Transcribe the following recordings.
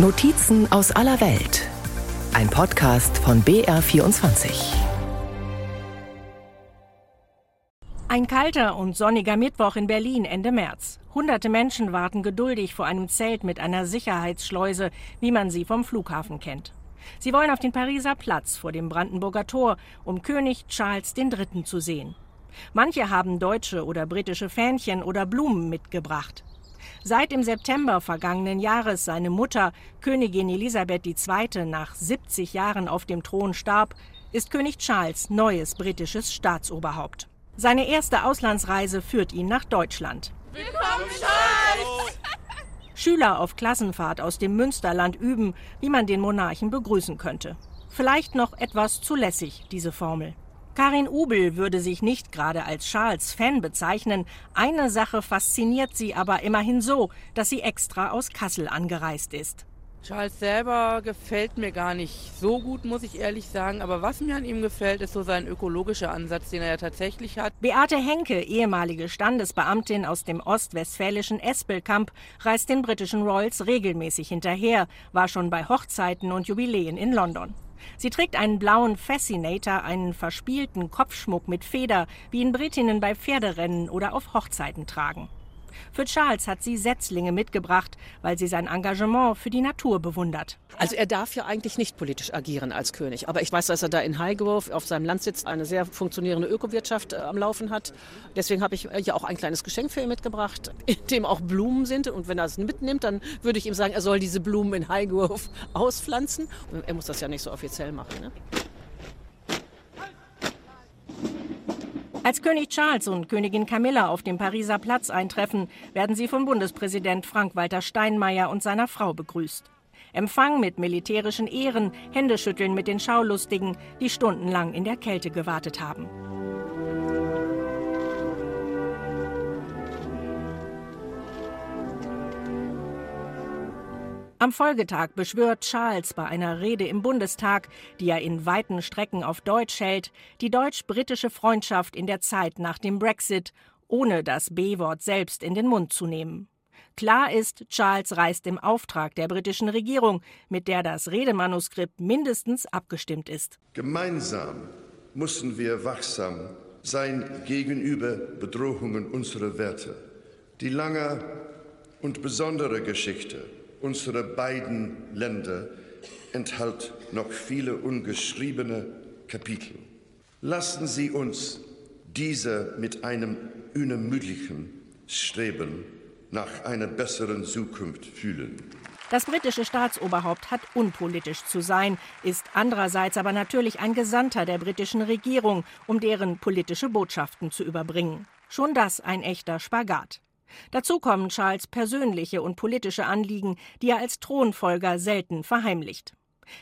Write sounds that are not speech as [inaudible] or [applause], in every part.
Notizen aus aller Welt. Ein Podcast von BR24. Ein kalter und sonniger Mittwoch in Berlin Ende März. Hunderte Menschen warten geduldig vor einem Zelt mit einer Sicherheitsschleuse, wie man sie vom Flughafen kennt. Sie wollen auf den Pariser Platz vor dem Brandenburger Tor, um König Charles III. zu sehen. Manche haben deutsche oder britische Fähnchen oder Blumen mitgebracht. Seit im September vergangenen Jahres seine Mutter, Königin Elisabeth II., nach 70 Jahren auf dem Thron starb, ist König Charles neues britisches Staatsoberhaupt. Seine erste Auslandsreise führt ihn nach Deutschland. Willkommen, Charles! Schüler auf Klassenfahrt aus dem Münsterland üben, wie man den Monarchen begrüßen könnte. Vielleicht noch etwas zu lässig, diese Formel. Karin Ubel würde sich nicht gerade als Charles-Fan bezeichnen. Eine Sache fasziniert sie aber immerhin so, dass sie extra aus Kassel angereist ist. Charles selber gefällt mir gar nicht so gut, muss ich ehrlich sagen. Aber was mir an ihm gefällt, ist so sein ökologischer Ansatz, den er ja tatsächlich hat. Beate Henke, ehemalige Standesbeamtin aus dem ostwestfälischen Espelkamp, reist den britischen Royals regelmäßig hinterher, war schon bei Hochzeiten und Jubiläen in London. Sie trägt einen blauen Fascinator, einen verspielten Kopfschmuck mit Feder, wie ihn Britinnen bei Pferderennen oder auf Hochzeiten tragen. Für Charles hat sie Setzlinge mitgebracht, weil sie sein Engagement für die Natur bewundert. Also er darf ja eigentlich nicht politisch agieren als König. Aber ich weiß, dass er da in Highgrove auf seinem Landsitz eine sehr funktionierende Ökowirtschaft äh, am Laufen hat. Deswegen habe ich äh, ja auch ein kleines Geschenk für ihn mitgebracht, [laughs] in dem auch Blumen sind. Und wenn er es mitnimmt, dann würde ich ihm sagen, er soll diese Blumen in Highgrove [laughs] auspflanzen. Er muss das ja nicht so offiziell machen. Ne? Als König Charles und Königin Camilla auf dem Pariser Platz eintreffen, werden sie von Bundespräsident Frank-Walter Steinmeier und seiner Frau begrüßt. Empfang mit militärischen Ehren, Händeschütteln mit den Schaulustigen, die stundenlang in der Kälte gewartet haben. Am Folgetag beschwört Charles bei einer Rede im Bundestag, die er in weiten Strecken auf Deutsch hält, die deutsch-britische Freundschaft in der Zeit nach dem Brexit, ohne das B-Wort selbst in den Mund zu nehmen. Klar ist, Charles reist im Auftrag der britischen Regierung, mit der das Redemanuskript mindestens abgestimmt ist. Gemeinsam müssen wir wachsam sein gegenüber Bedrohungen unserer Werte. Die lange und besondere Geschichte unserer beiden Länder enthält noch viele ungeschriebene Kapitel. Lassen Sie uns diese mit einem unermüdlichen Streben nach einer besseren Zukunft fühlen. Das britische Staatsoberhaupt hat unpolitisch zu sein, ist andererseits aber natürlich ein Gesandter der britischen Regierung, um deren politische Botschaften zu überbringen. Schon das ein echter Spagat. Dazu kommen Charles persönliche und politische Anliegen, die er als Thronfolger selten verheimlicht.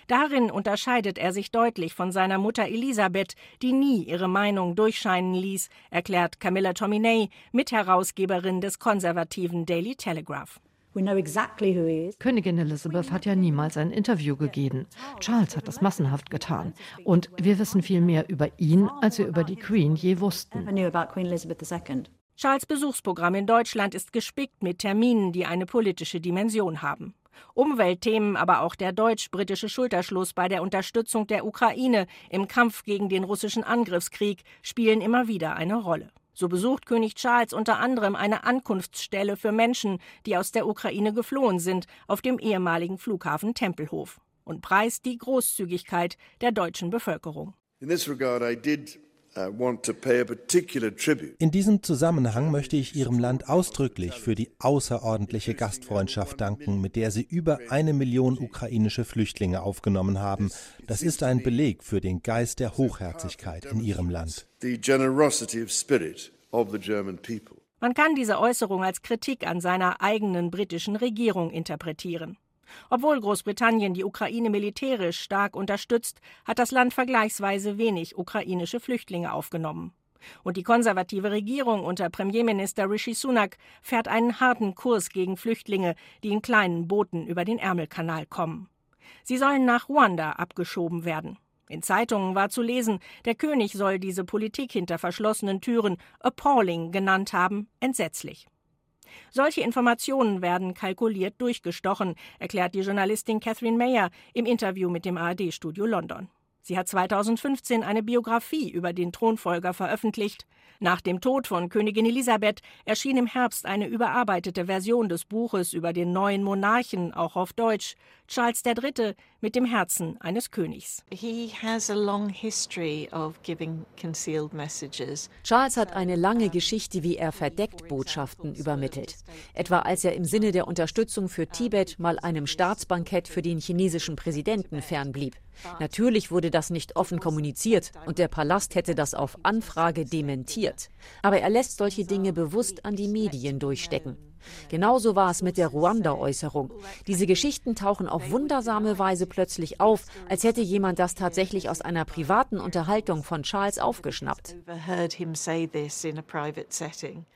Darin unterscheidet er sich deutlich von seiner Mutter Elisabeth, die nie ihre Meinung durchscheinen ließ, erklärt Camilla Tominey, Mitherausgeberin des konservativen Daily Telegraph. Königin Elizabeth hat ja niemals ein Interview gegeben. Charles hat das massenhaft getan. Und wir wissen viel mehr über ihn, als wir über die Queen je wussten. Charles Besuchsprogramm in Deutschland ist gespickt mit Terminen, die eine politische Dimension haben. Umweltthemen, aber auch der deutsch-britische Schulterschluss bei der Unterstützung der Ukraine im Kampf gegen den russischen Angriffskrieg spielen immer wieder eine Rolle. So besucht König Charles unter anderem eine Ankunftsstelle für Menschen, die aus der Ukraine geflohen sind, auf dem ehemaligen Flughafen Tempelhof und preist die Großzügigkeit der deutschen Bevölkerung. In this regard I did In diesem Zusammenhang möchte ich Ihrem Land ausdrücklich für die außerordentliche Gastfreundschaft danken, mit der Sie über eine Million ukrainische Flüchtlinge aufgenommen haben. Das ist ein Beleg für den Geist der Hochherzigkeit in Ihrem Land. Man kann diese Äußerung als Kritik an seiner eigenen britischen Regierung interpretieren. Obwohl Großbritannien die Ukraine militärisch stark unterstützt, hat das Land vergleichsweise wenig ukrainische Flüchtlinge aufgenommen. Und die konservative Regierung unter Premierminister Rishi Sunak fährt einen harten Kurs gegen Flüchtlinge, die in kleinen Booten über den Ärmelkanal kommen. Sie sollen nach Ruanda abgeschoben werden. In Zeitungen war zu lesen, der König soll diese Politik hinter verschlossenen Türen appalling genannt haben, entsetzlich. Solche Informationen werden kalkuliert durchgestochen, erklärt die Journalistin Catherine Mayer im Interview mit dem ARD-Studio London. Sie hat 2015 eine Biografie über den Thronfolger veröffentlicht. Nach dem Tod von Königin Elisabeth erschien im Herbst eine überarbeitete Version des Buches über den neuen Monarchen, auch auf Deutsch, Charles III. mit dem Herzen eines Königs. Charles hat eine lange Geschichte, wie er verdeckt Botschaften übermittelt. Etwa als er im Sinne der Unterstützung für Tibet mal einem Staatsbankett für den chinesischen Präsidenten fernblieb. Natürlich wurde das nicht offen kommuniziert und der Palast hätte das auf Anfrage dementiert. Aber er lässt solche Dinge bewusst an die Medien durchstecken. Genauso war es mit der Ruanda-Äußerung. Diese Geschichten tauchen auf wundersame Weise plötzlich auf, als hätte jemand das tatsächlich aus einer privaten Unterhaltung von Charles aufgeschnappt.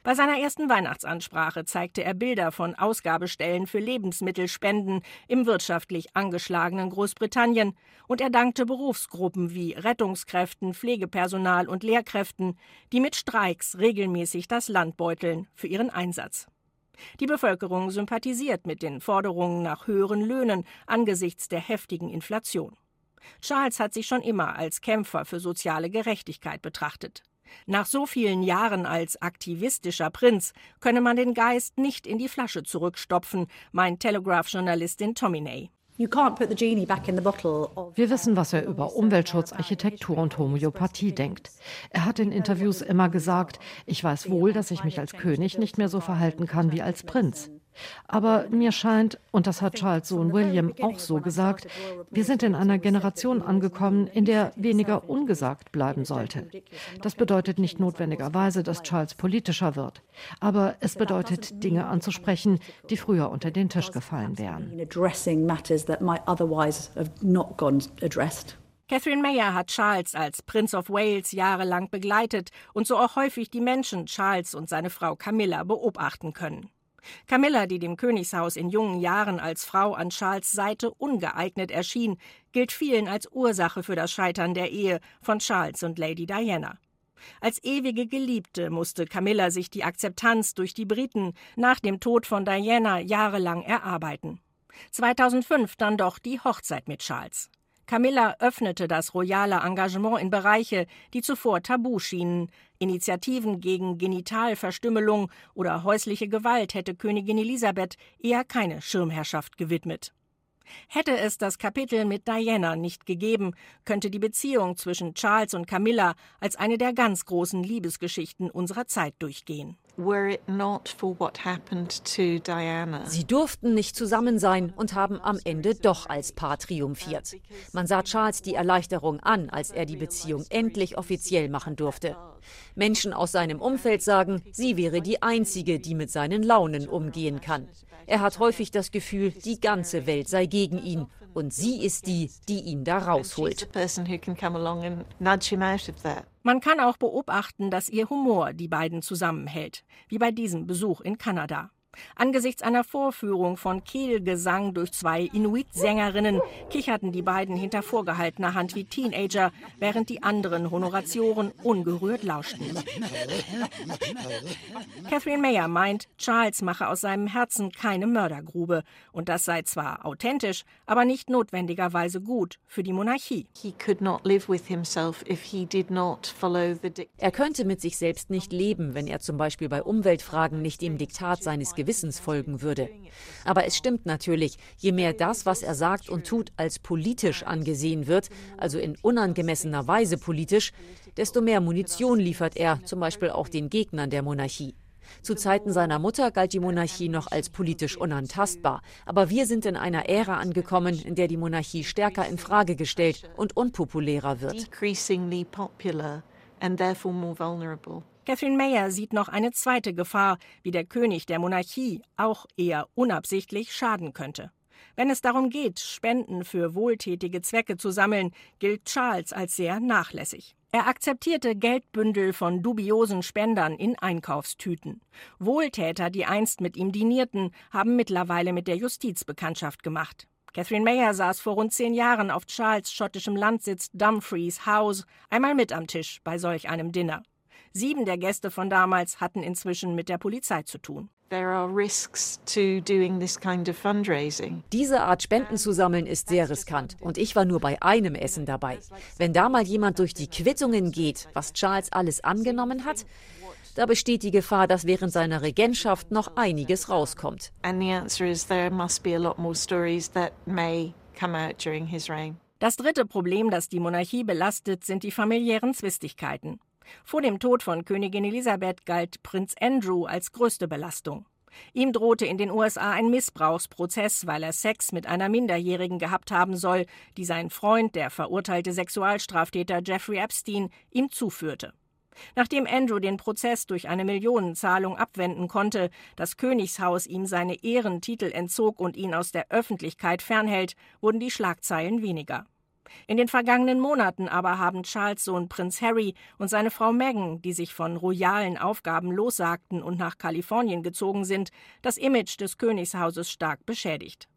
Bei seiner ersten Weihnachtsansprache zeigte er Bilder von Ausgabestellen für Lebensmittelspenden im wirtschaftlich angeschlagenen Großbritannien und er dankte Berufsgruppen wie Rettungskräften, Pflegepersonal und Lehrkräften, die mit Streiks regelmäßig das Land beuteln, für ihren Einsatz. Die Bevölkerung sympathisiert mit den Forderungen nach höheren Löhnen angesichts der heftigen Inflation. Charles hat sich schon immer als Kämpfer für soziale Gerechtigkeit betrachtet. Nach so vielen Jahren als aktivistischer Prinz könne man den Geist nicht in die Flasche zurückstopfen, meint Telegraph-Journalistin Tominey. Wir wissen, was er über Umweltschutz, Architektur und Homöopathie denkt. Er hat in Interviews immer gesagt, ich weiß wohl, dass ich mich als König nicht mehr so verhalten kann wie als Prinz. Aber mir scheint, und das hat Charles Sohn William auch so gesagt, wir sind in einer Generation angekommen, in der weniger ungesagt bleiben sollte. Das bedeutet nicht notwendigerweise, dass Charles politischer wird, aber es bedeutet, Dinge anzusprechen, die früher unter den Tisch gefallen wären. Catherine Mayer hat Charles als Prince of Wales jahrelang begleitet und so auch häufig die Menschen Charles und seine Frau Camilla beobachten können. Camilla, die dem Königshaus in jungen Jahren als Frau an Charles Seite ungeeignet erschien, gilt vielen als Ursache für das Scheitern der Ehe von Charles und Lady Diana. Als ewige Geliebte musste Camilla sich die Akzeptanz durch die Briten nach dem Tod von Diana jahrelang erarbeiten. 2005 dann doch die Hochzeit mit Charles. Camilla öffnete das royale Engagement in Bereiche, die zuvor tabu schienen. Initiativen gegen Genitalverstümmelung oder häusliche Gewalt hätte Königin Elisabeth eher keine Schirmherrschaft gewidmet. Hätte es das Kapitel mit Diana nicht gegeben, könnte die Beziehung zwischen Charles und Camilla als eine der ganz großen Liebesgeschichten unserer Zeit durchgehen. Sie durften nicht zusammen sein und haben am Ende doch als Paar triumphiert. Man sah Charles die Erleichterung an, als er die Beziehung endlich offiziell machen durfte. Menschen aus seinem Umfeld sagen, sie wäre die Einzige, die mit seinen Launen umgehen kann. Er hat häufig das Gefühl, die ganze Welt sei gegen ihn und sie ist die, die ihn da rausholt. Man kann auch beobachten, dass ihr Humor die beiden zusammenhält, wie bei diesem Besuch in Kanada. Angesichts einer Vorführung von Kehlgesang durch zwei Inuit-Sängerinnen kicherten die beiden hinter vorgehaltener Hand wie Teenager, während die anderen Honoratioren ungerührt lauschten. Catherine Mayer meint, Charles mache aus seinem Herzen keine Mördergrube. Und das sei zwar authentisch, aber nicht notwendigerweise gut für die Monarchie. Er könnte mit sich selbst nicht leben, wenn er zum Beispiel bei Umweltfragen nicht dem Diktat seines Gewissens folgen würde. Aber es stimmt natürlich, je mehr das, was er sagt und tut, als politisch angesehen wird, also in unangemessener Weise politisch, desto mehr Munition liefert er, zum Beispiel auch den Gegnern der Monarchie. Zu Zeiten seiner Mutter galt die Monarchie noch als politisch unantastbar. Aber wir sind in einer Ära angekommen, in der die Monarchie stärker in Frage gestellt und unpopulärer wird. Catherine Mayer sieht noch eine zweite Gefahr, wie der König der Monarchie auch eher unabsichtlich schaden könnte. Wenn es darum geht, Spenden für wohltätige Zwecke zu sammeln, gilt Charles als sehr nachlässig. Er akzeptierte Geldbündel von dubiosen Spendern in Einkaufstüten. Wohltäter, die einst mit ihm dinierten, haben mittlerweile mit der Justiz Bekanntschaft gemacht. Catherine Mayer saß vor rund zehn Jahren auf Charles schottischem Landsitz Dumfries House einmal mit am Tisch bei solch einem Dinner. Sieben der Gäste von damals hatten inzwischen mit der Polizei zu tun. Diese Art Spenden zu sammeln ist sehr riskant und ich war nur bei einem Essen dabei. Wenn da mal jemand durch die Quittungen geht, was Charles alles angenommen hat, da besteht die Gefahr, dass während seiner Regentschaft noch einiges rauskommt. Das dritte Problem, das die Monarchie belastet, sind die familiären Zwistigkeiten. Vor dem Tod von Königin Elisabeth galt Prinz Andrew als größte Belastung. Ihm drohte in den USA ein Missbrauchsprozess, weil er Sex mit einer Minderjährigen gehabt haben soll, die sein Freund, der verurteilte Sexualstraftäter Jeffrey Epstein, ihm zuführte. Nachdem Andrew den Prozess durch eine Millionenzahlung abwenden konnte, das Königshaus ihm seine Ehrentitel entzog und ihn aus der Öffentlichkeit fernhält, wurden die Schlagzeilen weniger. In den vergangenen Monaten aber haben Charles Sohn Prinz Harry und seine Frau Meghan, die sich von royalen Aufgaben lossagten und nach Kalifornien gezogen sind, das Image des Königshauses stark beschädigt.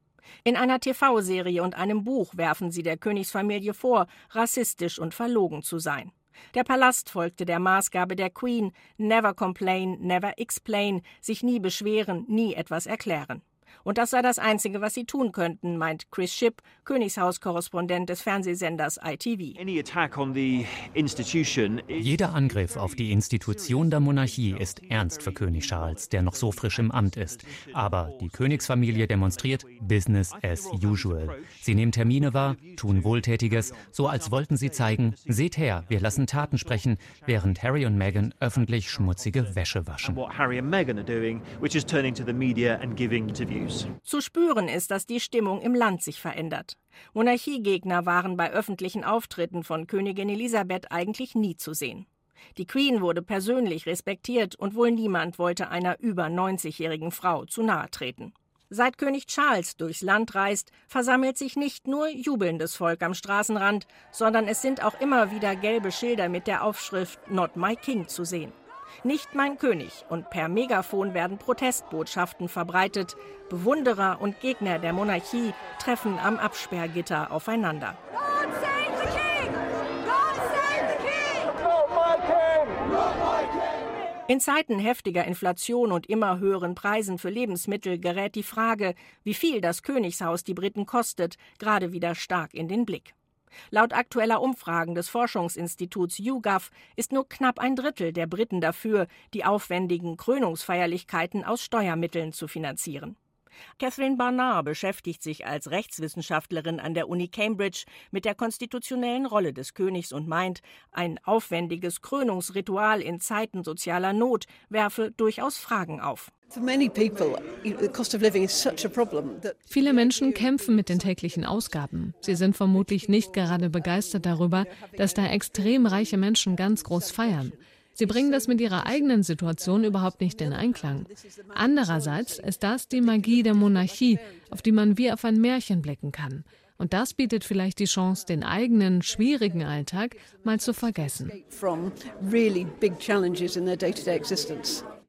In einer TV-Serie und einem Buch werfen sie der Königsfamilie vor, rassistisch und verlogen zu sein. Der Palast folgte der Maßgabe der Queen Never complain, never explain, sich nie beschweren, nie etwas erklären. Und das sei das Einzige, was sie tun könnten, meint Chris Schipp, Königshauskorrespondent des Fernsehsenders ITV. Jeder Angriff auf die Institution der Monarchie ist ernst für König Charles, der noch so frisch im Amt ist. Aber die Königsfamilie demonstriert Business as usual. Sie nehmen Termine wahr, tun Wohltätiges, so als wollten sie zeigen, seht her, wir lassen Taten sprechen, während Harry und Meghan öffentlich schmutzige Wäsche waschen. Zu spüren ist, dass die Stimmung im Land sich verändert. Monarchiegegner waren bei öffentlichen Auftritten von Königin Elisabeth eigentlich nie zu sehen. Die Queen wurde persönlich respektiert und wohl niemand wollte einer über 90-jährigen Frau zu nahe treten. Seit König Charles durchs Land reist, versammelt sich nicht nur jubelndes Volk am Straßenrand, sondern es sind auch immer wieder gelbe Schilder mit der Aufschrift Not My King zu sehen. Nicht mein König und per Megafon werden Protestbotschaften verbreitet. Bewunderer und Gegner der Monarchie treffen am Absperrgitter aufeinander. In Zeiten heftiger Inflation und immer höheren Preisen für Lebensmittel gerät die Frage, wie viel das Königshaus die Briten kostet, gerade wieder stark in den Blick. Laut aktueller Umfragen des Forschungsinstituts YouGov ist nur knapp ein Drittel der Briten dafür, die aufwendigen Krönungsfeierlichkeiten aus Steuermitteln zu finanzieren. Catherine Barnard beschäftigt sich als Rechtswissenschaftlerin an der Uni Cambridge mit der konstitutionellen Rolle des Königs und meint, ein aufwendiges Krönungsritual in Zeiten sozialer Not werfe durchaus Fragen auf. Viele Menschen kämpfen mit den täglichen Ausgaben. Sie sind vermutlich nicht gerade begeistert darüber, dass da extrem reiche Menschen ganz groß feiern. Sie bringen das mit ihrer eigenen Situation überhaupt nicht in Einklang. Andererseits ist das die Magie der Monarchie, auf die man wie auf ein Märchen blicken kann. Und das bietet vielleicht die Chance, den eigenen schwierigen Alltag mal zu vergessen.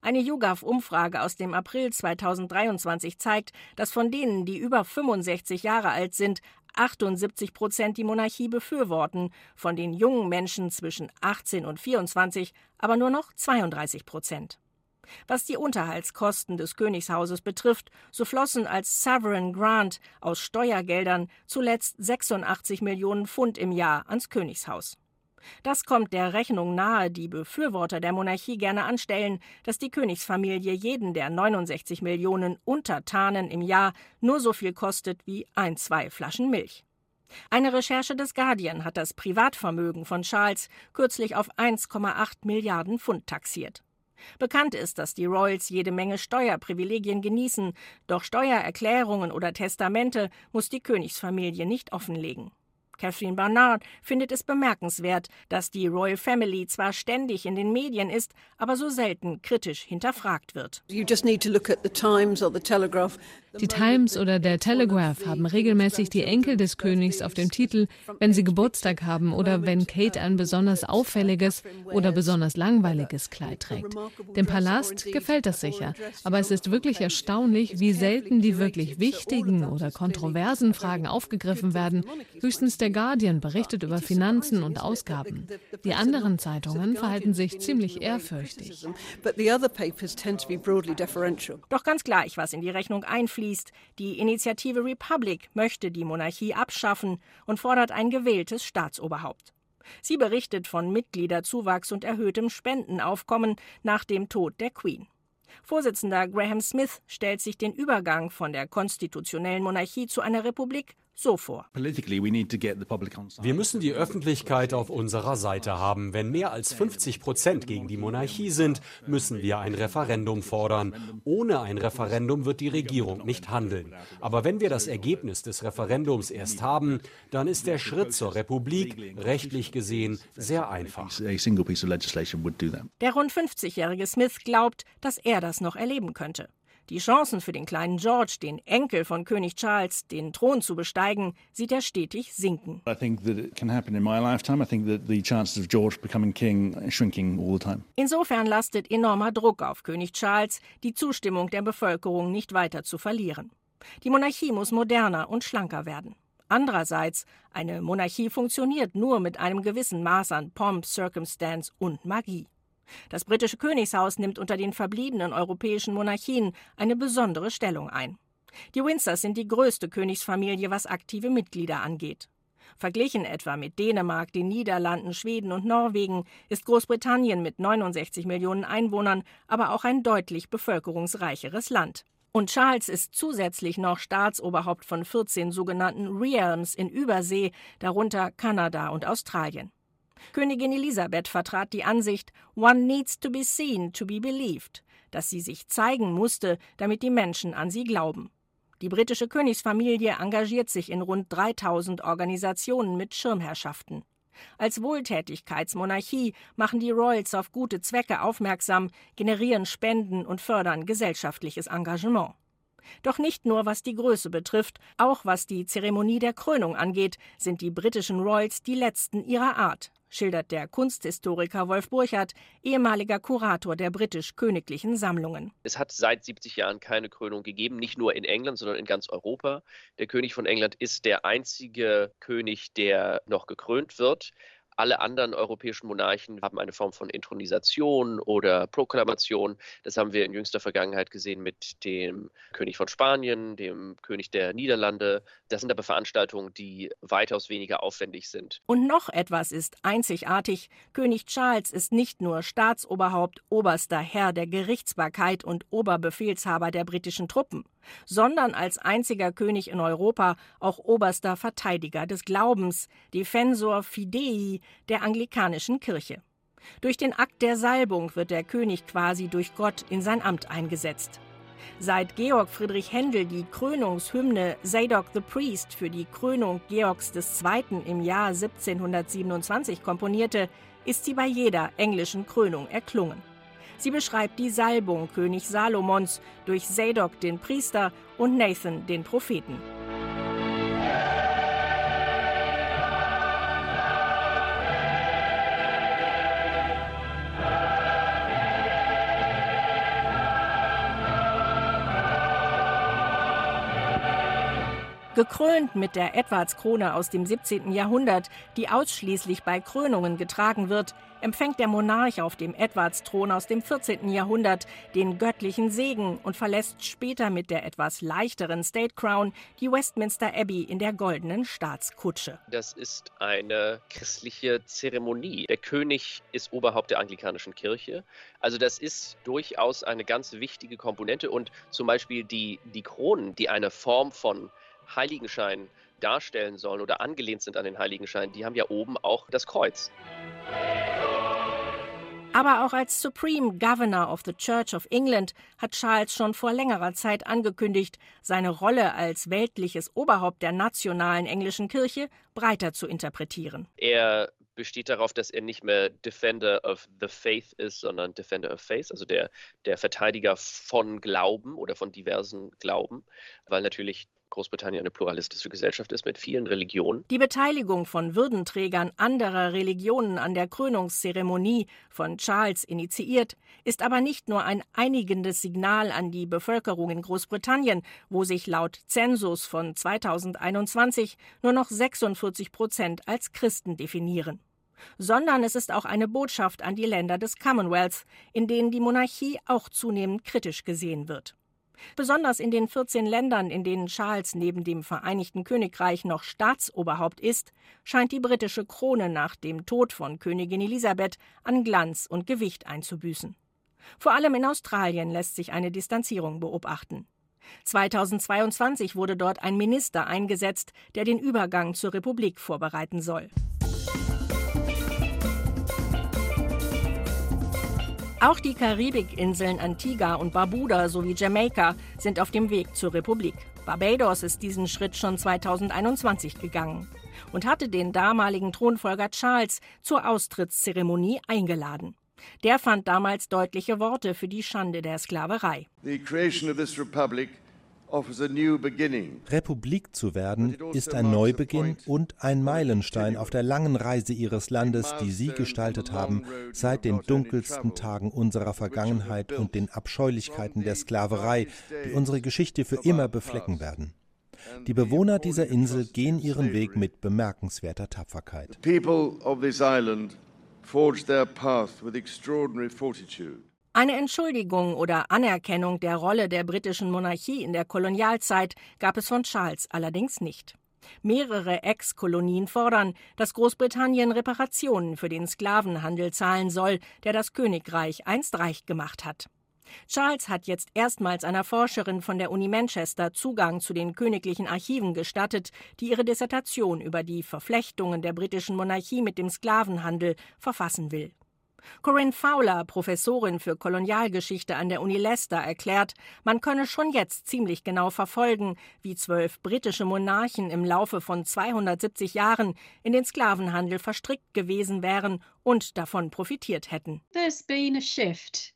Eine YouGov-Umfrage aus dem April 2023 zeigt, dass von denen, die über 65 Jahre alt sind, 78 Prozent die Monarchie befürworten, von den jungen Menschen zwischen 18 und 24 aber nur noch 32 Prozent. Was die Unterhaltskosten des Königshauses betrifft, so flossen als Sovereign Grant aus Steuergeldern zuletzt 86 Millionen Pfund im Jahr ans Königshaus. Das kommt der Rechnung nahe, die Befürworter der Monarchie gerne anstellen, dass die Königsfamilie jeden der 69 Millionen Untertanen im Jahr nur so viel kostet wie ein, zwei Flaschen Milch. Eine Recherche des Guardian hat das Privatvermögen von Charles kürzlich auf 1,8 Milliarden Pfund taxiert. Bekannt ist, dass die Royals jede Menge Steuerprivilegien genießen, doch Steuererklärungen oder Testamente muss die Königsfamilie nicht offenlegen. Catherine Barnard findet es bemerkenswert, dass die Royal Family zwar ständig in den Medien ist, aber so selten kritisch hinterfragt wird. Die Times oder der Telegraph haben regelmäßig die Enkel des Königs auf dem Titel, wenn sie Geburtstag haben oder wenn Kate ein besonders auffälliges oder besonders langweiliges Kleid trägt. Dem Palast gefällt das sicher, aber es ist wirklich erstaunlich, wie selten die wirklich wichtigen oder kontroversen Fragen aufgegriffen werden. Höchstens der Guardian berichtet über Finanzen und Ausgaben. Die anderen Zeitungen verhalten sich ziemlich ehrfürchtig. Doch ganz gleich, was in die Rechnung einfließt. Die Initiative Republic möchte die Monarchie abschaffen und fordert ein gewähltes Staatsoberhaupt. Sie berichtet von Mitgliederzuwachs und erhöhtem Spendenaufkommen nach dem Tod der Queen. Vorsitzender Graham Smith stellt sich den Übergang von der konstitutionellen Monarchie zu einer Republik so vor. Wir müssen die Öffentlichkeit auf unserer Seite haben. Wenn mehr als 50 Prozent gegen die Monarchie sind, müssen wir ein Referendum fordern. Ohne ein Referendum wird die Regierung nicht handeln. Aber wenn wir das Ergebnis des Referendums erst haben, dann ist der Schritt zur Republik rechtlich gesehen sehr einfach. Der rund 50-jährige Smith glaubt, dass er das noch erleben könnte. Die Chancen für den kleinen George, den Enkel von König Charles, den Thron zu besteigen, sieht er stetig sinken. Insofern lastet enormer Druck auf König Charles, die Zustimmung der Bevölkerung nicht weiter zu verlieren. Die Monarchie muss moderner und schlanker werden. Andererseits, eine Monarchie funktioniert nur mit einem gewissen Maß an Pomp, Circumstance und Magie. Das britische Königshaus nimmt unter den verbliebenen europäischen Monarchien eine besondere Stellung ein. Die Windsors sind die größte Königsfamilie, was aktive Mitglieder angeht. Verglichen etwa mit Dänemark, den Niederlanden, Schweden und Norwegen ist Großbritannien mit 69 Millionen Einwohnern aber auch ein deutlich bevölkerungsreicheres Land. Und Charles ist zusätzlich noch Staatsoberhaupt von 14 sogenannten Realms in Übersee, darunter Kanada und Australien. Königin Elisabeth vertrat die Ansicht, one needs to be seen to be believed, dass sie sich zeigen musste, damit die Menschen an sie glauben. Die britische Königsfamilie engagiert sich in rund 3000 Organisationen mit Schirmherrschaften. Als Wohltätigkeitsmonarchie machen die Royals auf gute Zwecke aufmerksam, generieren Spenden und fördern gesellschaftliches Engagement. Doch nicht nur was die Größe betrifft, auch was die Zeremonie der Krönung angeht, sind die britischen Royals die letzten ihrer Art, schildert der Kunsthistoriker Wolf Burchardt, ehemaliger Kurator der britisch-königlichen Sammlungen. Es hat seit 70 Jahren keine Krönung gegeben, nicht nur in England, sondern in ganz Europa. Der König von England ist der einzige König, der noch gekrönt wird. Alle anderen europäischen Monarchen haben eine Form von Intronisation oder Proklamation. Das haben wir in jüngster Vergangenheit gesehen mit dem König von Spanien, dem König der Niederlande. Das sind aber Veranstaltungen, die weitaus weniger aufwendig sind. Und noch etwas ist einzigartig. König Charles ist nicht nur Staatsoberhaupt, oberster Herr der Gerichtsbarkeit und Oberbefehlshaber der britischen Truppen sondern als einziger König in Europa auch oberster Verteidiger des Glaubens, Defensor Fidei der anglikanischen Kirche. Durch den Akt der Salbung wird der König quasi durch Gott in sein Amt eingesetzt. Seit Georg Friedrich Händel die Krönungshymne Zadok the Priest für die Krönung Georgs II. im Jahr 1727 komponierte, ist sie bei jeder englischen Krönung erklungen. Sie beschreibt die Salbung König Salomons durch Zadok den Priester und Nathan den Propheten. Gekrönt mit der Edwardskrone aus dem 17. Jahrhundert, die ausschließlich bei Krönungen getragen wird, empfängt der Monarch auf dem Edwardsthron aus dem 14. Jahrhundert den göttlichen Segen und verlässt später mit der etwas leichteren State Crown die Westminster Abbey in der goldenen Staatskutsche. Das ist eine christliche Zeremonie. Der König ist Oberhaupt der anglikanischen Kirche. Also das ist durchaus eine ganz wichtige Komponente und zum Beispiel die, die Kronen, die eine Form von Heiligenschein darstellen sollen oder angelehnt sind an den Heiligenschein, die haben ja oben auch das Kreuz. Aber auch als Supreme Governor of the Church of England hat Charles schon vor längerer Zeit angekündigt, seine Rolle als weltliches Oberhaupt der nationalen englischen Kirche breiter zu interpretieren. Er besteht darauf, dass er nicht mehr Defender of the Faith ist, sondern Defender of Faith, also der, der Verteidiger von Glauben oder von diversen Glauben, weil natürlich Großbritannien eine pluralistische Gesellschaft ist mit vielen Religionen. Die Beteiligung von Würdenträgern anderer Religionen an der Krönungszeremonie von Charles initiiert, ist aber nicht nur ein einigendes Signal an die Bevölkerung in Großbritannien, wo sich laut Zensus von 2021 nur noch 46 Prozent als Christen definieren sondern es ist auch eine Botschaft an die Länder des Commonwealth, in denen die Monarchie auch zunehmend kritisch gesehen wird. Besonders in den 14 Ländern, in denen Charles neben dem Vereinigten Königreich noch Staatsoberhaupt ist, scheint die britische Krone nach dem Tod von Königin Elisabeth an Glanz und Gewicht einzubüßen. Vor allem in Australien lässt sich eine Distanzierung beobachten. 2022 wurde dort ein Minister eingesetzt, der den Übergang zur Republik vorbereiten soll. Auch die Karibikinseln Antigua und Barbuda sowie Jamaika sind auf dem Weg zur Republik. Barbados ist diesen Schritt schon 2021 gegangen und hatte den damaligen Thronfolger Charles zur Austrittszeremonie eingeladen. Der fand damals deutliche Worte für die Schande der Sklaverei. The creation of this republic Republik zu werden ist ein Neubeginn und ein Meilenstein auf der langen Reise ihres Landes, die Sie gestaltet haben, seit den dunkelsten Tagen unserer Vergangenheit und den Abscheulichkeiten der Sklaverei, die unsere Geschichte für immer beflecken werden. Die Bewohner dieser Insel gehen ihren Weg mit bemerkenswerter Tapferkeit. The people of this island forged their path with extraordinary fortitude. Eine Entschuldigung oder Anerkennung der Rolle der britischen Monarchie in der Kolonialzeit gab es von Charles allerdings nicht. Mehrere Ex-Kolonien fordern, dass Großbritannien Reparationen für den Sklavenhandel zahlen soll, der das Königreich einst reich gemacht hat. Charles hat jetzt erstmals einer Forscherin von der Uni Manchester Zugang zu den königlichen Archiven gestattet, die ihre Dissertation über die Verflechtungen der britischen Monarchie mit dem Sklavenhandel verfassen will. Corinne Fowler, Professorin für Kolonialgeschichte an der Uni Leicester, erklärt, man könne schon jetzt ziemlich genau verfolgen, wie zwölf britische Monarchen im Laufe von 270 Jahren in den Sklavenhandel verstrickt gewesen wären und davon profitiert hätten. There's been a shift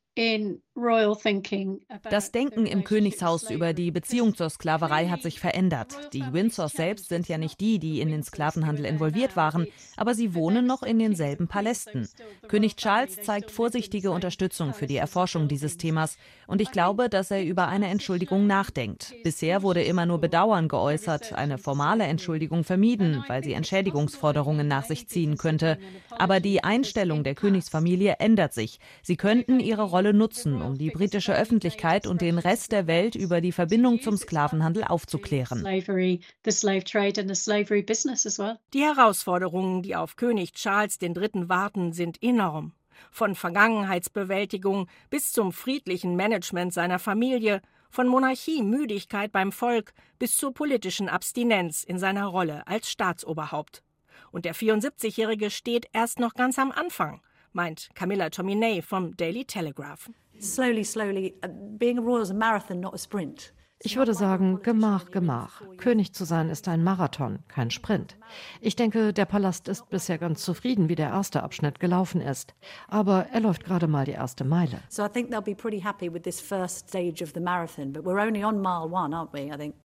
das Denken im Königshaus über die Beziehung zur Sklaverei hat sich verändert. Die Windsors selbst sind ja nicht die, die in den Sklavenhandel involviert waren, aber sie wohnen noch in denselben Palästen. König Charles zeigt vorsichtige Unterstützung für die Erforschung dieses Themas und ich glaube, dass er über eine Entschuldigung nachdenkt. Bisher wurde immer nur Bedauern geäußert, eine formale Entschuldigung vermieden, weil sie Entschädigungsforderungen nach sich ziehen könnte. Aber die Einstellung der Königsfamilie ändert sich. Sie könnten ihre Rolle nutzen, um die britische Öffentlichkeit und den Rest der Welt über die Verbindung zum Sklavenhandel aufzuklären. Die Herausforderungen, die auf König Charles III. warten, sind enorm. Von Vergangenheitsbewältigung bis zum friedlichen Management seiner Familie, von Monarchiemüdigkeit beim Volk bis zur politischen Abstinenz in seiner Rolle als Staatsoberhaupt. Und der 74-Jährige steht erst noch ganz am Anfang meint Camilla Tominey vom Daily Telegraph. Slowly, slowly, uh, being a royal is a marathon, not a sprint. Ich würde sagen, Gemach, Gemach. König zu sein ist ein Marathon, kein Sprint. Ich denke, der Palast ist bisher ganz zufrieden, wie der erste Abschnitt gelaufen ist. Aber er läuft gerade mal die erste Meile. So I think they'll be pretty happy with this first stage of the marathon, but we're only on mile one, aren't we? I think.